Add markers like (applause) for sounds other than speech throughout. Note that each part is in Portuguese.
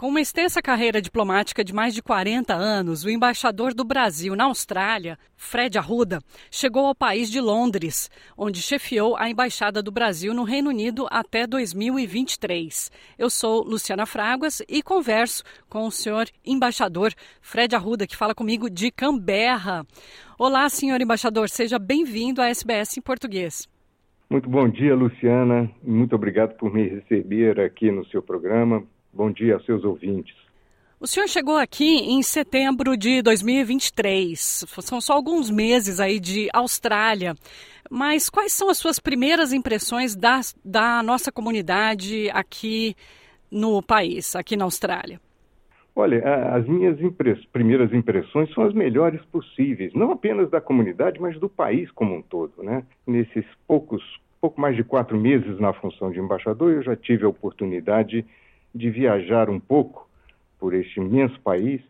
Com uma extensa carreira diplomática de mais de 40 anos, o embaixador do Brasil na Austrália, Fred Arruda, chegou ao país de Londres, onde chefiou a embaixada do Brasil no Reino Unido até 2023. Eu sou Luciana Fraguas e converso com o senhor embaixador Fred Arruda, que fala comigo de Canberra. Olá, senhor embaixador, seja bem-vindo à SBS em português. Muito bom dia, Luciana. Muito obrigado por me receber aqui no seu programa. Bom dia aos seus ouvintes. O senhor chegou aqui em setembro de 2023. São só alguns meses aí de Austrália. Mas quais são as suas primeiras impressões da, da nossa comunidade aqui no país, aqui na Austrália? Olha, as minhas impress primeiras impressões são as melhores possíveis, não apenas da comunidade, mas do país como um todo. Né? Nesses poucos, pouco mais de quatro meses na função de embaixador, eu já tive a oportunidade de viajar um pouco por este imenso país.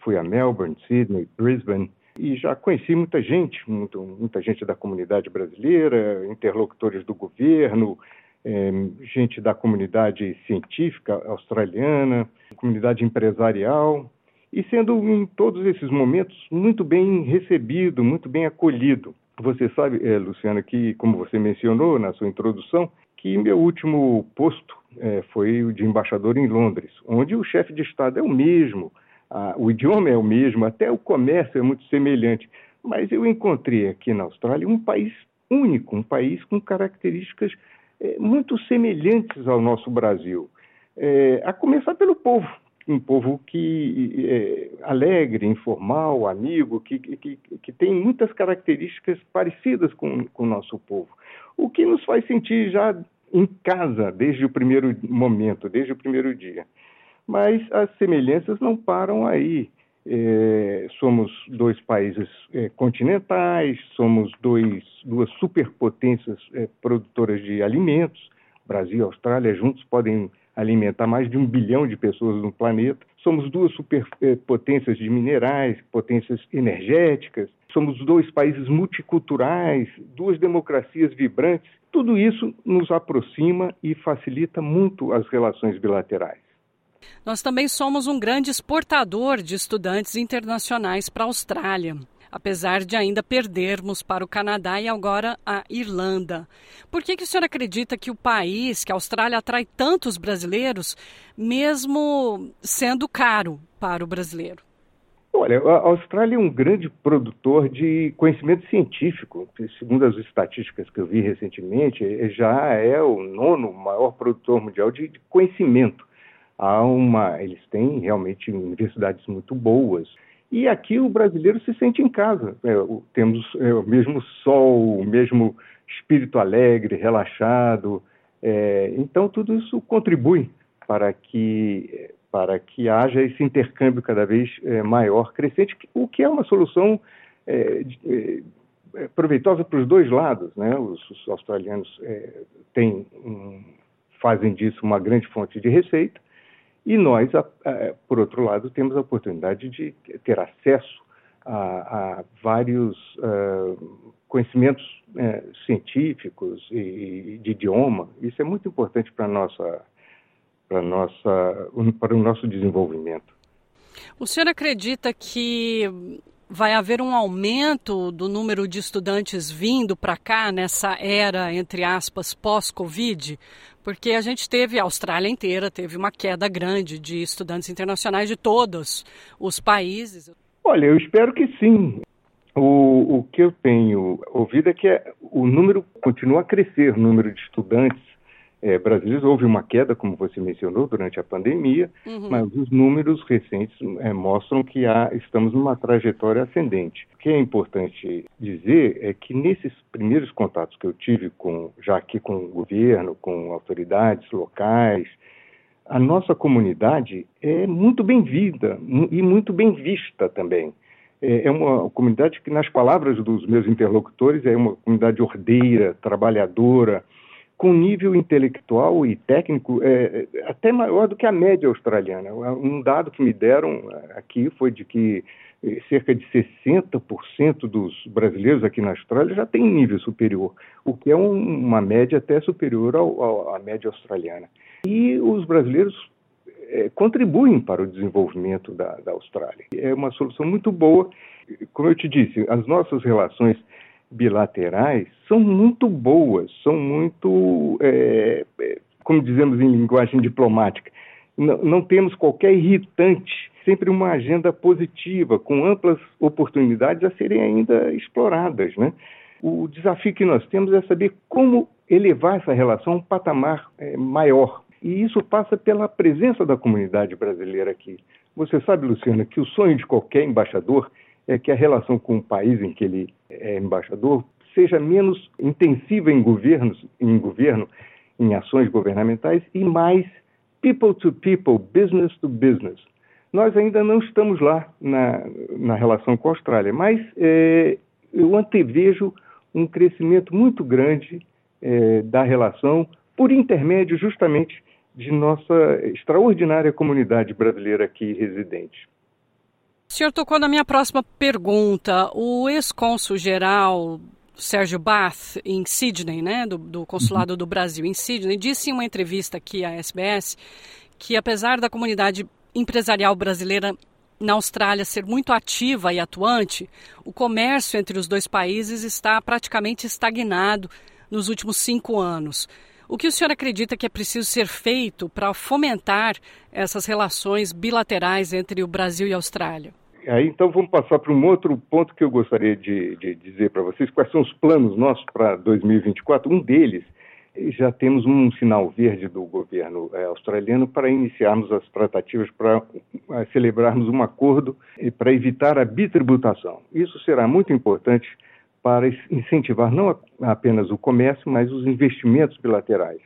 Fui a Melbourne, Sydney, Brisbane e já conheci muita gente, muito, muita gente da comunidade brasileira, interlocutores do governo, é, gente da comunidade científica australiana, comunidade empresarial, e sendo em todos esses momentos muito bem recebido, muito bem acolhido. Você sabe, é, Luciana, que, como você mencionou na sua introdução, que meu último posto é, foi o de embaixador em Londres, onde o chefe de Estado é o mesmo, a, o idioma é o mesmo, até o comércio é muito semelhante. Mas eu encontrei aqui na Austrália um país único, um país com características é, muito semelhantes ao nosso Brasil. É, a começar pelo povo, um povo que é alegre, informal, amigo, que, que, que tem muitas características parecidas com, com o nosso povo. O que nos faz sentir já em casa desde o primeiro momento, desde o primeiro dia. Mas as semelhanças não param aí. É, somos dois países é, continentais, somos dois, duas superpotências é, produtoras de alimentos. Brasil e Austrália juntos podem alimentar mais de um bilhão de pessoas no planeta. Somos duas superpotências de minerais, potências energéticas. Somos dois países multiculturais, duas democracias vibrantes. Tudo isso nos aproxima e facilita muito as relações bilaterais. Nós também somos um grande exportador de estudantes internacionais para a Austrália apesar de ainda perdermos para o Canadá e agora a Irlanda. Por que, que o senhor acredita que o país, que a Austrália, atrai tantos brasileiros, mesmo sendo caro para o brasileiro? Olha, a Austrália é um grande produtor de conhecimento científico. Segundo as estatísticas que eu vi recentemente, já é o nono maior produtor mundial de conhecimento. Há uma, eles têm realmente universidades muito boas. E aqui o brasileiro se sente em casa. É, temos é, o mesmo sol, o mesmo espírito alegre, relaxado. É, então, tudo isso contribui para que, para que haja esse intercâmbio cada vez é, maior, crescente, o que é uma solução é, é, proveitosa para os dois lados. Né? Os, os australianos têm, um, fazem disso uma grande fonte de receita, e nós, por outro lado, temos a oportunidade de ter acesso a, a vários uh, conhecimentos científicos e, de idioma. Isso é muito importante para nossa para nossa para o nosso desenvolvimento. O senhor acredita que vai haver um aumento do número de estudantes vindo para cá nessa era, entre aspas, pós-Covid? Porque a gente teve, a Austrália inteira teve uma queda grande de estudantes internacionais de todos os países. Olha, eu espero que sim. O, o que eu tenho ouvido é que é, o número continua a crescer, o número de estudantes é, brasileiros. Houve uma queda, como você mencionou, durante a pandemia, uhum. mas os números recentes é, mostram que há, estamos numa trajetória ascendente. O que é importante dizer é que nesses primeiros contatos que eu tive com, já aqui com o governo, com autoridades locais, a nossa comunidade é muito bem-vinda e muito bem vista também. É, é uma comunidade que, nas palavras dos meus interlocutores, é uma comunidade ordeira, trabalhadora, com nível intelectual e técnico é, é, até maior do que a média australiana. Um dado que me deram aqui foi de que cerca de 60% dos brasileiros aqui na Austrália já têm nível superior, o que é um, uma média até superior ao, ao, à média australiana. E os brasileiros é, contribuem para o desenvolvimento da, da Austrália. É uma solução muito boa. Como eu te disse, as nossas relações bilaterais são muito boas, são muito, é, é como dizemos em linguagem diplomática, não, não temos qualquer irritante, sempre uma agenda positiva, com amplas oportunidades a serem ainda exploradas. Né? O desafio que nós temos é saber como elevar essa relação a um patamar é, maior. E isso passa pela presença da comunidade brasileira aqui. Você sabe, Luciana, que o sonho de qualquer embaixador é que a relação com o país em que ele é embaixador seja menos intensiva em governos, em governo, em ações governamentais e mais people to people, business to business. Nós ainda não estamos lá na, na relação com a Austrália, mas é, eu antevejo um crescimento muito grande é, da relação por intermédio justamente de nossa extraordinária comunidade brasileira aqui residente. O senhor tocou na minha próxima pergunta. O ex-cônsul geral Sérgio Bath, em Sydney, né, do, do Consulado uhum. do Brasil em Sydney, disse em uma entrevista aqui à SBS que, apesar da comunidade empresarial brasileira na Austrália ser muito ativa e atuante, o comércio entre os dois países está praticamente estagnado nos últimos cinco anos. O que o senhor acredita que é preciso ser feito para fomentar essas relações bilaterais entre o Brasil e a Austrália? Aí, então, vamos passar para um outro ponto que eu gostaria de, de dizer para vocês, quais são os planos nossos para 2024. Um deles, já temos um sinal verde do governo é, australiano para iniciarmos as tratativas para é, celebrarmos um acordo para evitar a bitributação. Isso será muito importante para incentivar não apenas o comércio, mas os investimentos bilaterais.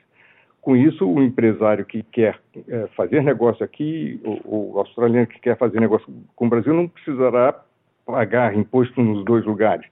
Com isso, o empresário que quer é, fazer negócio aqui, o, o, australiano que quer fazer negócio com o Brasil, não precisará pagar imposto nos dois lugares.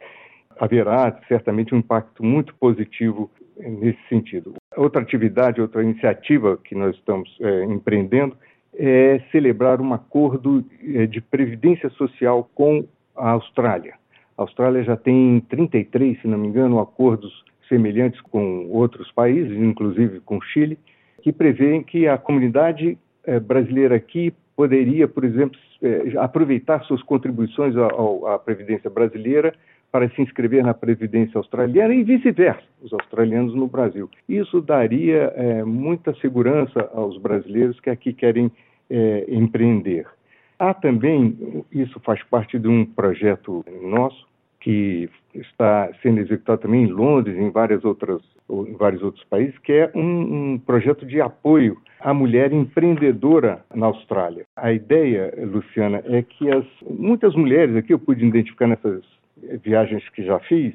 Haverá certamente um impacto muito positivo nesse sentido. Outra atividade, outra iniciativa que nós estamos é, empreendendo é celebrar um acordo é, de previdência social com a Austrália. A Austrália já tem 33, se não me engano, acordos semelhantes com outros países, inclusive com Chile, que prevêem que a comunidade eh, brasileira aqui poderia, por exemplo, eh, aproveitar suas contribuições à Previdência brasileira para se inscrever na Previdência australiana e vice-versa, os australianos no Brasil. Isso daria é, muita segurança aos brasileiros que aqui querem empreender. Há também, isso faz parte de um projeto nosso, que está sendo executado também em Londres, em várias outras, em vários outros países, que é um, um projeto de apoio à mulher empreendedora na Austrália. A ideia, Luciana, é que as, muitas mulheres aqui eu pude identificar nessas viagens que já fiz,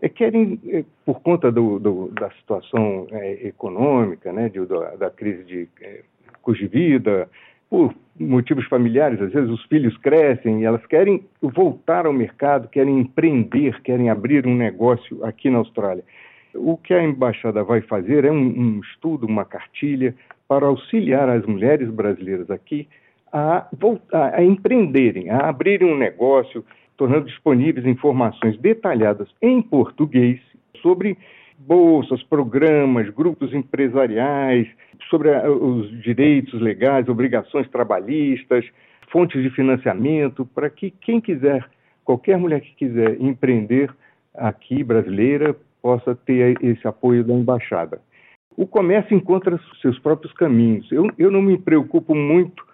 é, querem, é, por conta do, do, da situação é, econômica, né, de, da, da, crise de é, custo de vida, por motivos familiares, às vezes os filhos crescem e elas querem voltar ao mercado, querem empreender, querem abrir um negócio aqui na Austrália. O que a embaixada vai fazer é um, um estudo, uma cartilha para auxiliar as mulheres brasileiras aqui a, voltar, a empreenderem, a abrirem um negócio, tornando disponíveis informações detalhadas em português sobre bolsas, programas, grupos empresariais, sobre os direitos legais, obrigações trabalhistas, fontes de financiamento, para que quem quiser, qualquer mulher que quiser empreender aqui brasileira, possa ter esse apoio da embaixada. O comércio encontra seus próprios caminhos. Eu, eu não me preocupo muito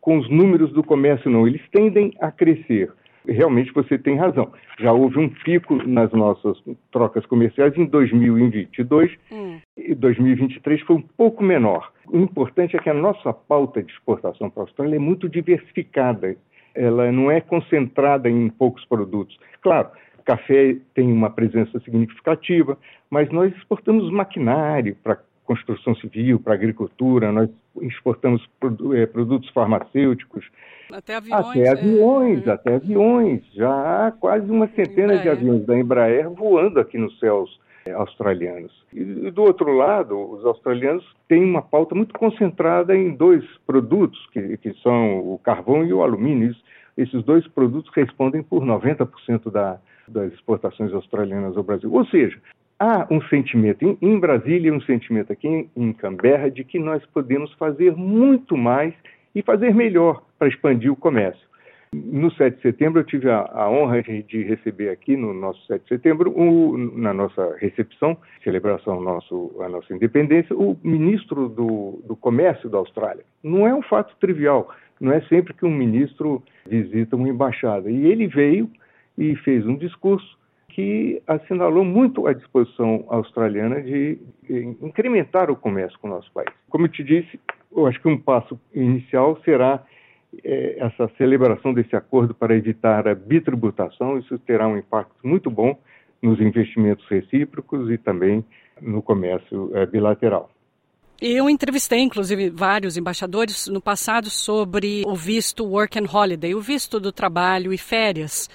com os números do comércio, não. Eles tendem a crescer realmente você tem razão. Já houve um pico nas nossas trocas comerciais em 2022 hum. e 2023 foi um pouco menor. O importante é que a nossa pauta de exportação para a Austrália é muito diversificada. Ela não é concentrada em poucos produtos. Claro, café tem uma presença significativa, mas nós exportamos maquinário para construção civil, para agricultura, nós exportamos é, produtos farmacêuticos. Até aviões. Até aviões, é. até aviões. Já há quase uma centena Embraer. de aviões da Embraer voando aqui nos céus é, australianos. E, e do outro lado, os australianos têm uma pauta muito concentrada em dois produtos, que, que são o carvão e o alumínio. Esses dois produtos respondem por 90% da, das exportações australianas ao Brasil. Ou seja, há um sentimento em, em Brasília, um sentimento aqui em, em Canberra de que nós podemos fazer muito mais e fazer melhor para expandir o comércio. No 7 de setembro, eu tive a, a honra de receber aqui no nosso 7 de setembro, o, na nossa recepção, celebração nosso, a nossa independência, o ministro do, do Comércio da Austrália. Não é um fato trivial, não é sempre que um ministro visita uma embaixada. E ele veio e fez um discurso que assinalou muito a disposição australiana de incrementar o comércio com o nosso país. Como eu te disse, eu acho que um passo inicial será é, essa celebração desse acordo para evitar a bitributação. Isso terá um impacto muito bom nos investimentos recíprocos e também no comércio é, bilateral. Eu entrevistei, inclusive, vários embaixadores no passado sobre o visto Work and Holiday, o visto do trabalho e férias,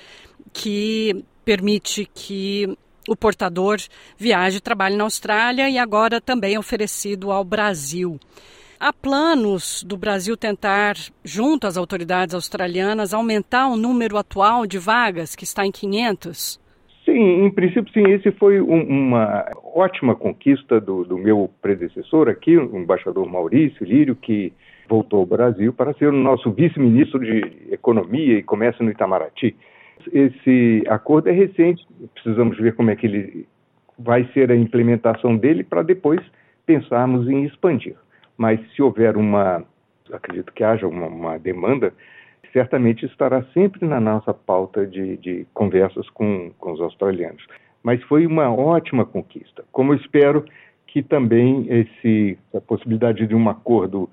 que permite que o portador viaje e trabalhe na Austrália e agora também é oferecido ao Brasil. Há planos do Brasil tentar, junto às autoridades australianas, aumentar o número atual de vagas, que está em 500? Sim, em princípio, sim. Esse foi um, uma ótima conquista do, do, meu predecessor aqui, o embaixador Maurício Lírio, que voltou ao Brasil para ser o nosso vice-ministro de Economia e Comércio no Itamaraty. Esse acordo é recente, precisamos ver como é que ele vai ser a implementação dele para depois pensarmos em expandir mas se houver uma, acredito que haja uma, uma demanda, certamente estará sempre na nossa pauta de, de conversas com, com os australianos. Mas foi uma ótima conquista. Como eu espero que também esse, a possibilidade de um acordo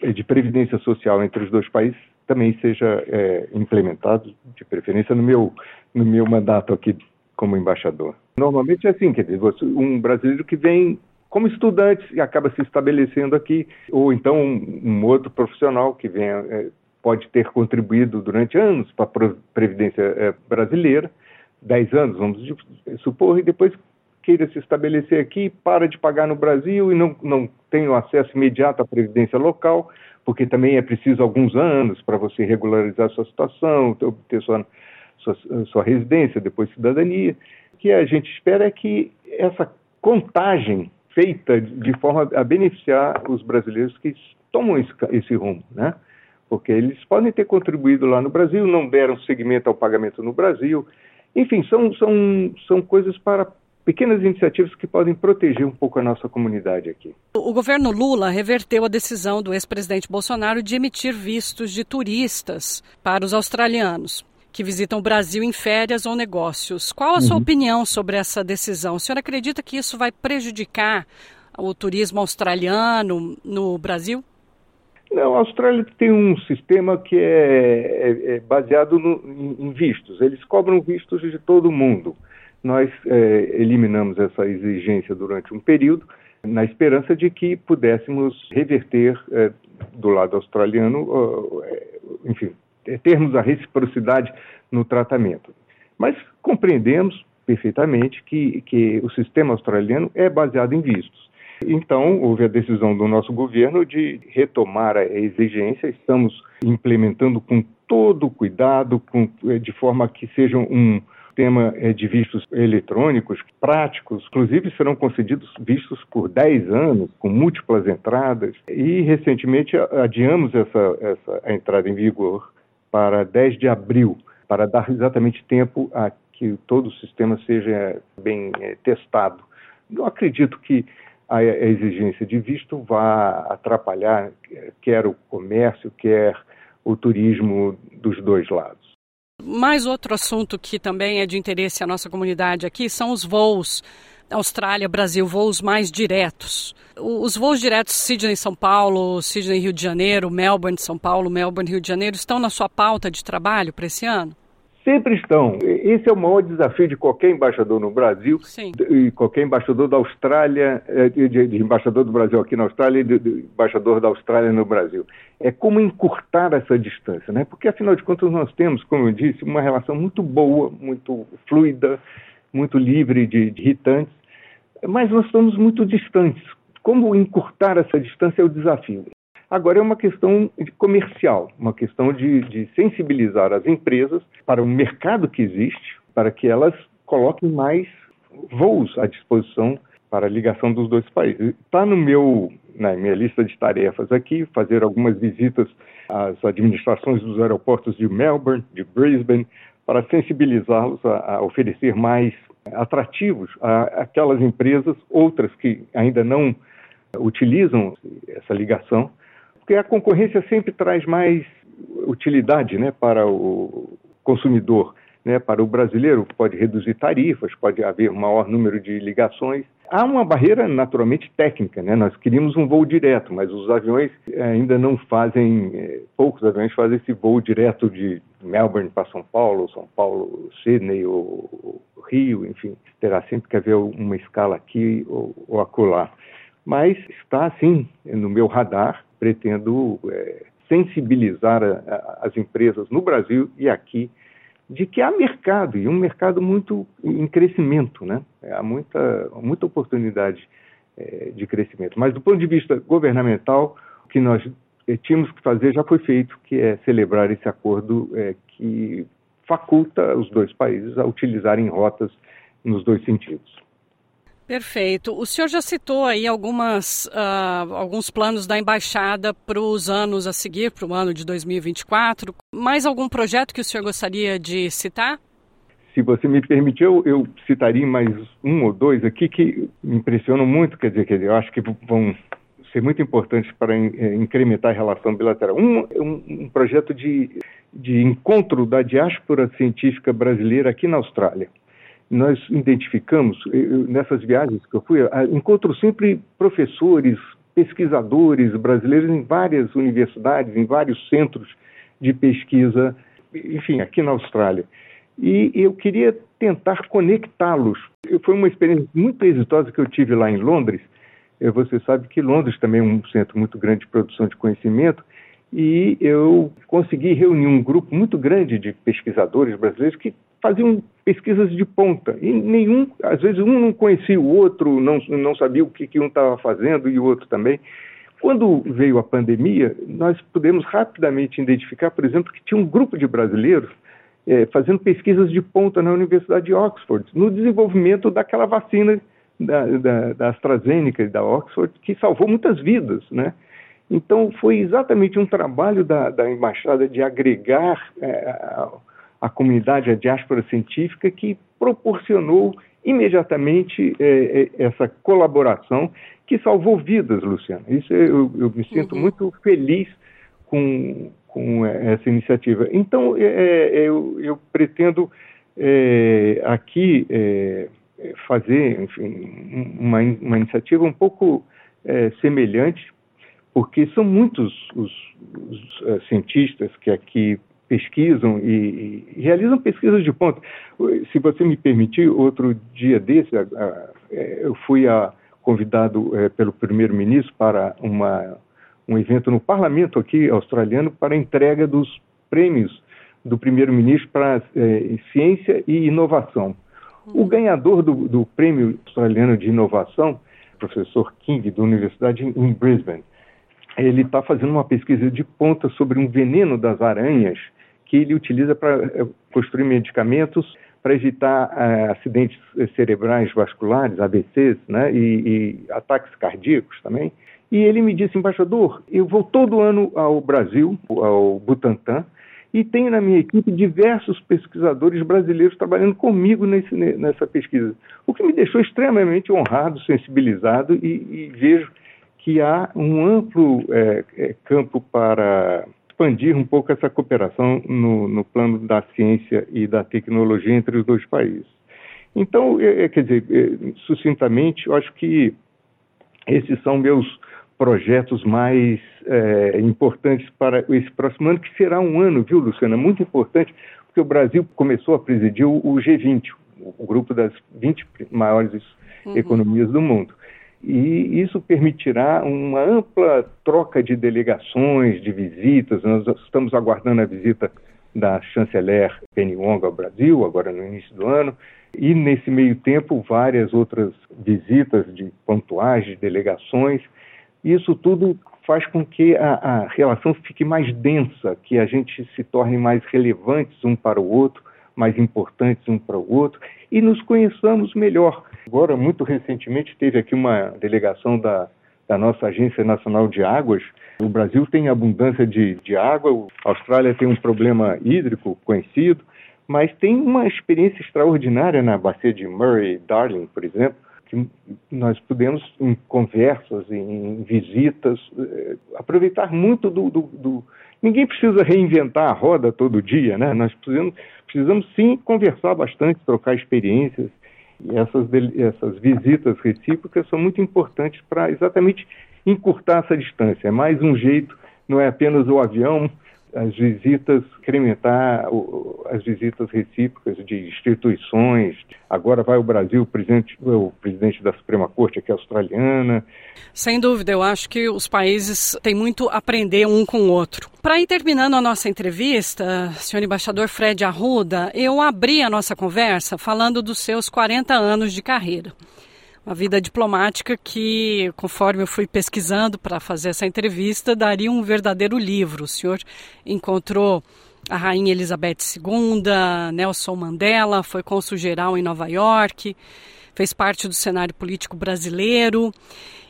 de previdência social entre os dois países também seja é, implementado, de preferência no meu, no meu mandato aqui como embaixador. Normalmente é assim, quer dizer, um brasileiro que vem como estudante e acaba se estabelecendo aqui, ou então um, um outro profissional que venha, é, pode ter contribuído durante anos para a Previdência é, brasileira, 10 anos, vamos supor, e depois queira se estabelecer aqui, para de pagar no Brasil e não, não tem o acesso imediato à Previdência local, porque também é preciso alguns anos para você regularizar sua situação, ter sua, sua, sua residência, depois cidadania. O que a gente espera é que essa contagem feita de forma a beneficiar os brasileiros que tomam esse, esse rumo, né? Porque eles podem ter contribuído lá no Brasil, não deram seguimento ao pagamento no Brasil. Enfim, são, são, são coisas para pequenas iniciativas que podem proteger um pouco a nossa comunidade aqui. O governo Lula reverteu a decisão do ex-presidente Bolsonaro de emitir vistos de turistas para os australianos que visitam o Brasil em férias ou negócios. Qual a sua uhum. opinião sobre essa decisão? O senhor acredita que isso vai prejudicar o turismo australiano no Brasil? Não, a Austrália tem um sistema que é, é, é baseado no, em, em, vistos. Eles cobram vistos de todo mundo. Nós é, eliminamos essa exigência durante um período, na esperança de que pudéssemos reverter é, do lado australiano, é, enfim, é, termos a reciprocidade no tratamento. Mas compreendemos perfeitamente que, que o sistema australiano é baseado em vistos. Então, houve a decisão do nosso governo de retomar a exigência. Estamos implementando com todo cuidado, com, é, de forma que seja um sistema é, de vistos eletrônicos práticos. Inclusive, serão concedidos vistos por 10 anos, com múltiplas entradas. E, recentemente, adiamos essa, essa a entrada em vigor para 10 de abril, para dar exatamente tempo a que todo o sistema seja bem é, testado. Não acredito que a exigência de visto vá atrapalhar quer o comércio, quer o turismo dos dois lados. Mais outro assunto que também é de interesse à nossa comunidade aqui são os voos Austrália, Brasil, voos mais diretos. Os voos diretos Sydney-São Paulo, Sydney-Rio de Janeiro, Melbourne-São Paulo, Melbourne-Rio de Janeiro estão na sua pauta de trabalho para esse ano? Sempre estão. Esse é o maior desafio de qualquer embaixador no Brasil Sim. e qualquer embaixador da Austrália, eh, de, de, embaixador do Brasil aqui na Austrália e de, de, embaixador da Austrália no Brasil. É como encurtar essa distância, né? Porque afinal de contas nós temos, como eu disse, uma relação muito boa, muito fluida, muito livre de, de irritantes mas nós estamos muito distantes. Como encurtar essa distância é o desafio. Agora é uma questão comercial, uma questão de, de sensibilizar as empresas para o mercado que existe, para que elas coloquem mais voos à disposição para a ligação dos dois países. Está no meu, na minha lista de tarefas aqui fazer algumas visitas às administrações dos aeroportos de Melbourne, de Brisbane, para sensibilizá-los a, a, oferecer mais atrativos a aquelas empresas, outras que ainda não utilizam essa ligação, porque a concorrência sempre traz mais utilidade né, para o consumidor. Né, para o brasileiro, pode reduzir tarifas, pode haver maior número de ligações. Há uma barreira naturalmente técnica, né? Nós queríamos um voo direto, mas os aviões ainda não fazem, eh, poucos aviões fazem esse voo direto de Melbourne para São Paulo, São Paulo, Sydney ou, Rio, enfim, terá sempre que haver uma escala aqui ou, ou acolá. Mas está sim no meu radar, pretendo é, sensibilizar a, a, as empresas no Brasil e aqui de que há mercado, e um mercado muito em crescimento, né? Há muita, muita oportunidade é, de crescimento. Mas do ponto de vista governamental, o que nós é, tínhamos que fazer já foi feito, que é celebrar esse acordo é, que faculta os dois países a utilizarem rotas nos dois sentidos. Perfeito. O senhor já citou aí algumas, uh, alguns planos da embaixada para os anos a seguir, para o ano de 2024. Mais algum projeto que o senhor gostaria de citar? Se você me permitir, eu, eu citaria mais um ou dois aqui que me impressionam muito, quer dizer, quer dizer eu acho que vão ser muito importantes para eh, incrementar a relação bilateral. Um, um, um projeto de, de encontro da diáspora científica brasileira aqui na Austrália nós identificamos, nessas viagens que eu fui, encontro sempre professores, pesquisadores brasileiros em várias universidades, em vários centros de pesquisa, enfim, aqui na Austrália. E eu queria tentar conectá-los. Foi uma experiência muito exitosa que eu tive lá em Londres. Você sabe que Londres também é um centro muito grande de produção de conhecimento, e eu consegui reunir um grupo muito grande de pesquisadores brasileiros que faziam pesquisas de ponta e nenhum, às vezes um não conhecia o outro, não, não sabia o que, que um estava fazendo e o outro também. Quando veio a pandemia, nós pudemos rapidamente identificar, por exemplo, que tinha um grupo de brasileiros é, fazendo pesquisas de ponta na Universidade de Oxford, no desenvolvimento daquela vacina da, da, da AstraZeneca e da Oxford, que salvou muitas vidas, né? Então, foi exatamente um trabalho da, da embaixada de agregar é, a comunidade, a diáspora científica, que proporcionou imediatamente é, é, essa colaboração que salvou vidas, Luciana. Isso eu, eu me sinto uhum. muito feliz com, com essa iniciativa. Então, eu, eu, pretendo aqui fazer enfim, uma, uma, iniciativa um pouco semelhante, porque são muitos os, os cientistas que aqui pesquisam e, e, realizam pesquisas de ponto. Se você me permitir, outro dia desse, a, a, é, eu fui a, convidado é, pelo primeiro-ministro para uma, um evento no parlamento aqui australiano para a entrega dos prêmios do primeiro-ministro para é, ciência e inovação. O ganhador do, do prêmio australiano de inovação, professor King, da Universidade em Brisbane, ele está fazendo uma pesquisa de ponta sobre um veneno das aranhas que ele utiliza para eh, construir medicamentos para evitar uh, acidentes cerebrais vasculares, AVCs, né, e, e, ataques cardíacos também. E ele me disse, embaixador, eu vou todo ano ao Brasil, ao Butantan, e tenho na minha equipe diversos pesquisadores brasileiros trabalhando comigo nesse, nessa pesquisa, o que me deixou extremamente honrado, sensibilizado e, e vejo que há um amplo é, campo para expandir um pouco essa cooperação no, no plano da ciência e da tecnologia entre os dois países. Então, é, é quer dizer, é, sucintamente, eu acho que esses são meus projetos mais é, importantes para esse próximo ano, que será um ano, viu, Luciana, muito importante, porque o Brasil começou a presidir o G20, o grupo das 20 maiores uhum. economias do mundo e isso permitirá uma ampla troca de delegações, de visitas. Nós estamos aguardando a visita da chanceler Penny Wong ao Brasil, agora no início do ano, e nesse meio tempo várias outras visitas de pontuais, de delegações. Isso tudo faz com que a, a relação fique mais densa, que a gente se torne mais relevantes um para o outro, mais importantes um para o outro, e nos conheçamos melhor. Agora, muito recentemente, teve aqui uma delegação da, da nossa Agência Nacional de Águas. O Brasil tem abundância de, de água, a Austrália tem um problema hídrico conhecido, mas tem uma experiência extraordinária na bacia de Murray-Darling, por exemplo, que nós podemos, em conversas, em visitas, eh, aproveitar muito do, do, do, Ninguém precisa reinventar a roda todo dia, né? Nós precisamos, precisamos sim conversar bastante, trocar experiências. E essas, essas visitas recíprocas são muito importantes para exatamente encurtar essa distância. É mais um jeito, não é apenas o avião, as visitas, incrementar as visitas recíprocas de instituições. Agora vai o Brasil, o presidente, o presidente da Suprema Corte aqui australiana. Sem dúvida, eu acho que os países têm muito a aprender um com o outro. Para ir terminando a nossa entrevista, senhor embaixador Fred Arruda, eu abri a nossa conversa falando dos seus 40 anos de carreira uma vida diplomática que, conforme eu fui pesquisando para fazer essa entrevista, daria um verdadeiro livro. O senhor encontrou a Rainha Elizabeth II, Nelson Mandela, foi cônsul geral em Nova York, fez parte do cenário político brasileiro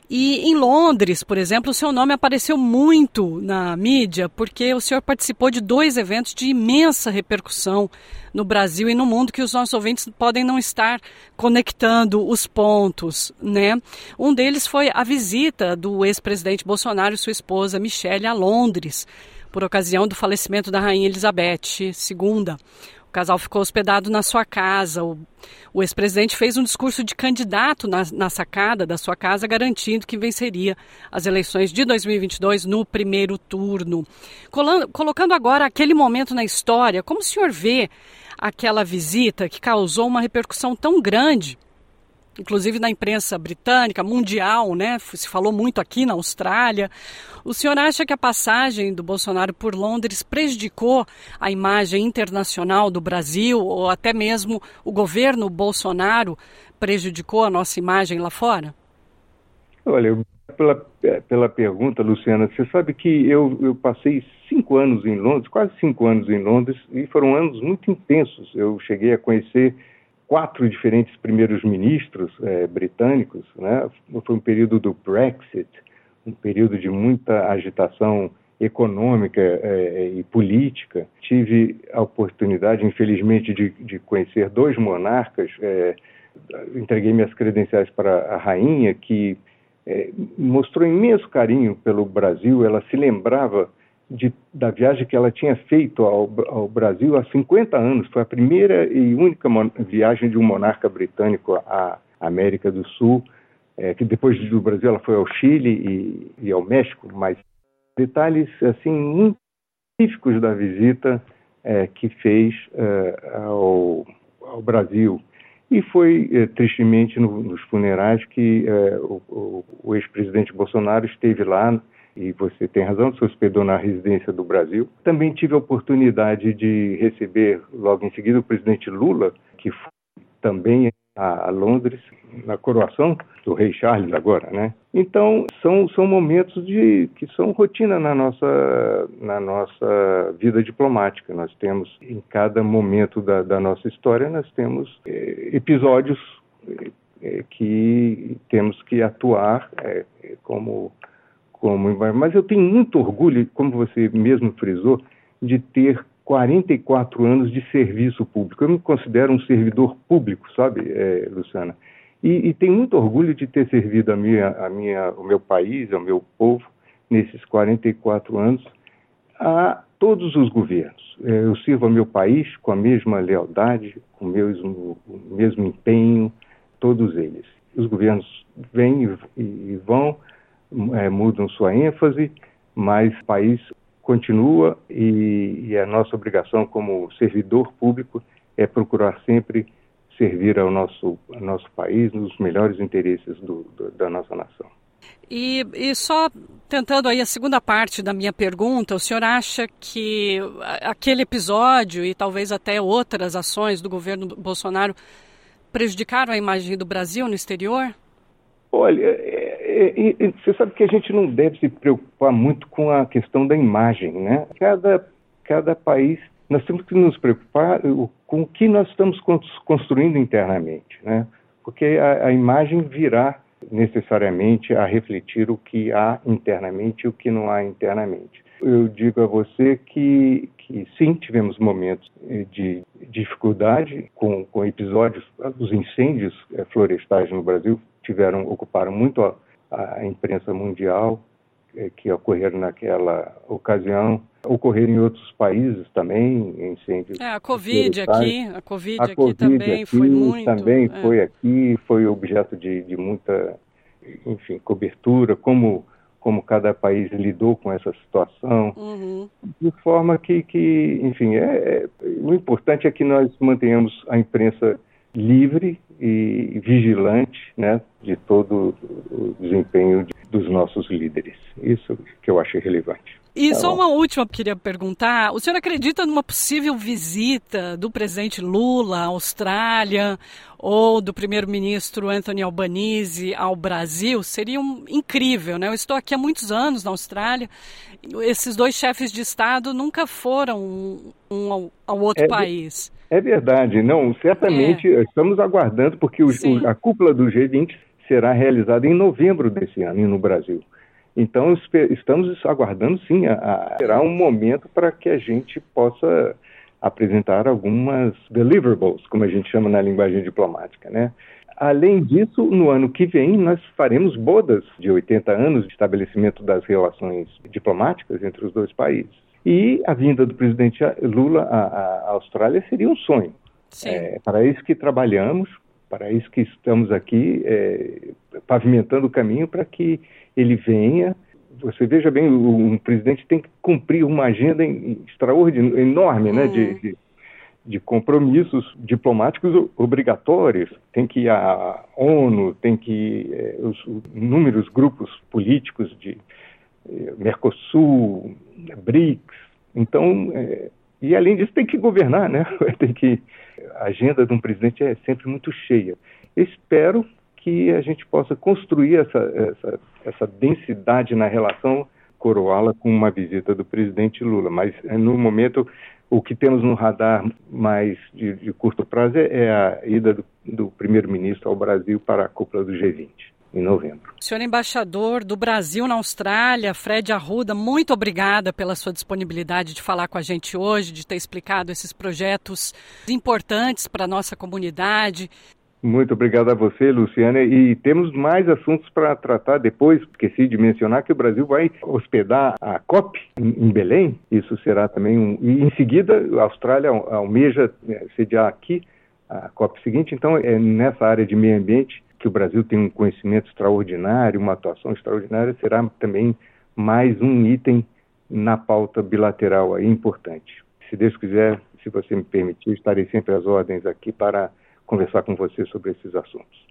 e em Londres, por exemplo, o seu nome apareceu muito na mídia porque o senhor participou de dois eventos de imensa repercussão no Brasil e no mundo que os nossos ouvintes podem não estar conectando os pontos, né? Um deles foi a visita do ex-presidente Bolsonaro e sua esposa Michele a Londres, por ocasião do falecimento da rainha Elizabeth II. O casal ficou hospedado na sua casa. O, o ex-presidente fez um discurso de candidato na, na, sacada da sua casa, garantindo que venceria as eleições de 2022 no primeiro turno. Colando, colocando agora aquele momento na história, como o senhor vê aquela visita que causou uma repercussão tão grande inclusive na imprensa britânica, mundial, né? Se falou muito aqui na Austrália. O senhor acha que a passagem do Bolsonaro por Londres prejudicou a imagem internacional do Brasil ou até mesmo o governo Bolsonaro prejudicou a nossa imagem lá fora? Olha, pela, pela pergunta, Luciana, você sabe que eu, eu passei cinco anos em Londres, quase cinco anos em Londres, e foram anos muito intensos. Eu cheguei a conhecer quatro diferentes primeiros ministros é, britânicos, né? Foi um período do Brexit, um período de muita agitação econômica é, e política. Tive a oportunidade, infelizmente, de, de conhecer dois monarcas. É, entreguei minhas credenciais para a rainha, que mostrou imenso carinho pelo Brasil. Ela se lembrava de, da viagem que ela tinha feito ao, ao, Brasil há 50 anos. Foi a primeira e única viagem de um monarca britânico à América do Sul, é, que depois do Brasil ela foi ao Chile e, e ao México, mas detalhes assim muito específicos da visita é, que fez é, ao, ao, Brasil. E foi, é, tristemente, no, nos funerais que é, o, o, o ex-presidente Bolsonaro esteve lá e você tem razão, se hospedou na residência do Brasil. Também tive a oportunidade de receber logo em seguida o presidente Lula, que foi também a Londres na coroação do rei Charles agora, né? Então são são momentos de que são rotina na nossa na nossa vida diplomática. Nós temos em cada momento da, da nossa história nós temos é, episódios é, que temos que atuar como como mas eu tenho muito orgulho, como você mesmo frisou, de ter 44 anos de serviço público. Eu me considero um servidor público, sabe, é, Luciana? E, e, tenho muito orgulho de ter servido a minha, a minha, o meu país, ao meu povo, nesses 44 anos, a todos os governos. É, eu sirvo ao meu país com a mesma lealdade, com o mesmo, o mesmo empenho, todos eles. Os governos vêm e, e vão, é, mudam sua ênfase, mas o país continua e, e a nossa obrigação como servidor público é procurar sempre servir ao nosso, ao nosso país nos melhores interesses do, do, da nossa nação. E, e, só tentando aí a segunda parte da minha pergunta, o senhor acha que aquele episódio e talvez até outras ações do governo Bolsonaro prejudicaram a imagem do Brasil no exterior? Olha, é, é, você sabe que a gente não deve se preocupar muito com a questão da imagem, né? Cada, cada país, nós temos que nos preocupar com o que nós estamos construindo internamente, né? Porque a, a imagem virá necessariamente a refletir o que há internamente e o que não há internamente. Eu digo a você que, que sim, tivemos momentos eh, de dificuldade com, com episódios, os incêndios eh, florestais no Brasil tiveram ocuparam muito a, a imprensa mundial, eh, que ocorreram naquela ocasião, ocorreram em outros países também, incêndios. É, a Covid aqui, a Covid a aqui COVID também aqui foi muito. Também é. foi aqui, foi objeto de, de muita, enfim, cobertura, como como cada país lidou com essa situação, uhum. de forma que, que enfim, é, é, o importante é que nós mantenhamos a imprensa livre e vigilante, né, de todo o desempenho dos nossos líderes. Isso que eu achei relevante. E só uma última que eu queria perguntar. O senhor acredita numa possível visita do presidente Lula à Austrália ou do primeiro-ministro Anthony Albanese ao Brasil? Seria um, incrível, né? Eu estou aqui há muitos anos na Austrália. Esses dois chefes de Estado nunca foram um, um ao, ao, outro é, país. É verdade. Não, certamente é. estamos aguardando, porque o, o, a cúpula do G20 será realizada em novembro desse ano no Brasil. Então, estamos aguardando, sim, a, a, será um momento para que a gente possa apresentar algumas deliverables, como a gente chama na linguagem diplomática, né? Além disso, no ano que vem, nós faremos bodas de 80 anos de estabelecimento das relações diplomáticas entre os dois países. E a vinda do presidente Lula à, à Austrália seria um sonho. É, para isso que trabalhamos, para isso que estamos aqui é, pavimentando o caminho para que ele venha. Você veja bem, um presidente tem que cumprir uma agenda extraordinária, enorme, né, de, uhum. de, de, compromissos diplomáticos obrigatórios. Tem que ir à ONU, tem que ir é, os, inúmeros grupos políticos de Mercosul, BRICS. Então, é, e além disso tem que governar, né? (laughs) Tem que a agenda de um presidente é sempre muito cheia. Espero que a gente possa construir essa, essa, essa densidade na relação, coroá-la com uma visita do presidente Lula. Mas, eh, no momento, o que temos no radar mais de, de curto prazo é, é a ida do, do primeiro-ministro ao Brasil para a cúpula do G20 em novembro. Senhor embaixador do Brasil na Austrália, Fred Arruda, muito obrigada pela sua disponibilidade de falar com a gente hoje, de ter explicado esses projetos importantes para a nossa comunidade. Muito obrigado a você, Luciana. E temos mais assuntos para tratar depois. Esqueci de mencionar que o Brasil vai hospedar a COP em Belém. Isso será também um. E em seguida, a Austrália almeja né, sediar aqui a COP seguinte. Então, é nessa área de meio ambiente que o Brasil tem um conhecimento extraordinário, uma atuação extraordinária. Será também mais um item na pauta bilateral aí importante. Se Deus quiser, se você me permitir, estarei sempre às ordens aqui para conversar com você sobre esses assuntos.